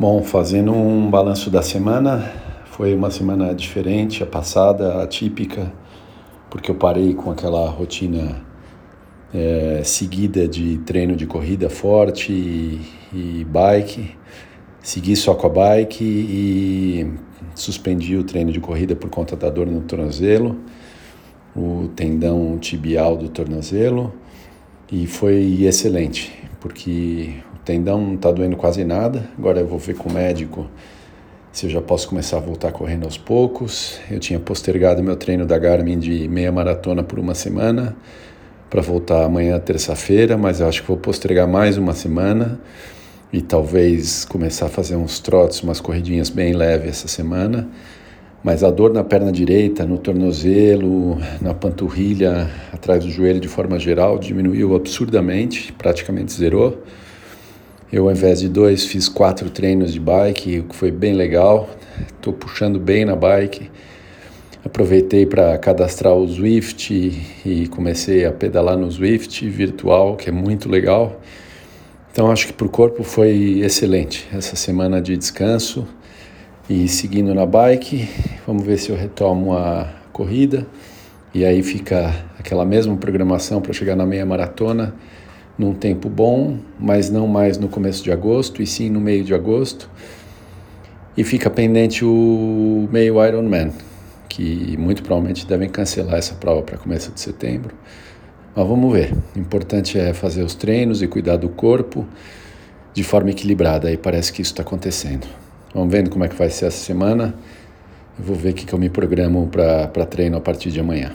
Bom, fazendo um balanço da semana, foi uma semana diferente, a passada, atípica, porque eu parei com aquela rotina é, seguida de treino de corrida forte e, e bike. Segui só com a bike e suspendi o treino de corrida por conta da dor no tornozelo, o tendão tibial do tornozelo, e foi excelente, porque tendão não está doendo quase nada. Agora eu vou ver com o médico se eu já posso começar a voltar correndo aos poucos. Eu tinha postergado meu treino da Garmin de meia maratona por uma semana para voltar amanhã, terça-feira, mas eu acho que vou postergar mais uma semana e talvez começar a fazer uns trotes, umas corridinhas bem leves essa semana. Mas a dor na perna direita, no tornozelo, na panturrilha, atrás do joelho de forma geral, diminuiu absurdamente, praticamente zerou. Eu, ao invés de dois, fiz quatro treinos de bike, o que foi bem legal. Estou puxando bem na bike. Aproveitei para cadastrar o Zwift e comecei a pedalar no Zwift virtual, que é muito legal. Então, acho que para o corpo foi excelente essa semana de descanso e seguindo na bike. Vamos ver se eu retomo a corrida. E aí fica aquela mesma programação para chegar na meia maratona num tempo bom, mas não mais no começo de agosto, e sim no meio de agosto. E fica pendente o meio Ironman, que muito provavelmente devem cancelar essa prova para começo de setembro. Mas vamos ver. O importante é fazer os treinos e cuidar do corpo de forma equilibrada. E parece que isso está acontecendo. Vamos vendo como é que vai ser essa semana. Eu vou ver o que, que eu me programo para treino a partir de amanhã.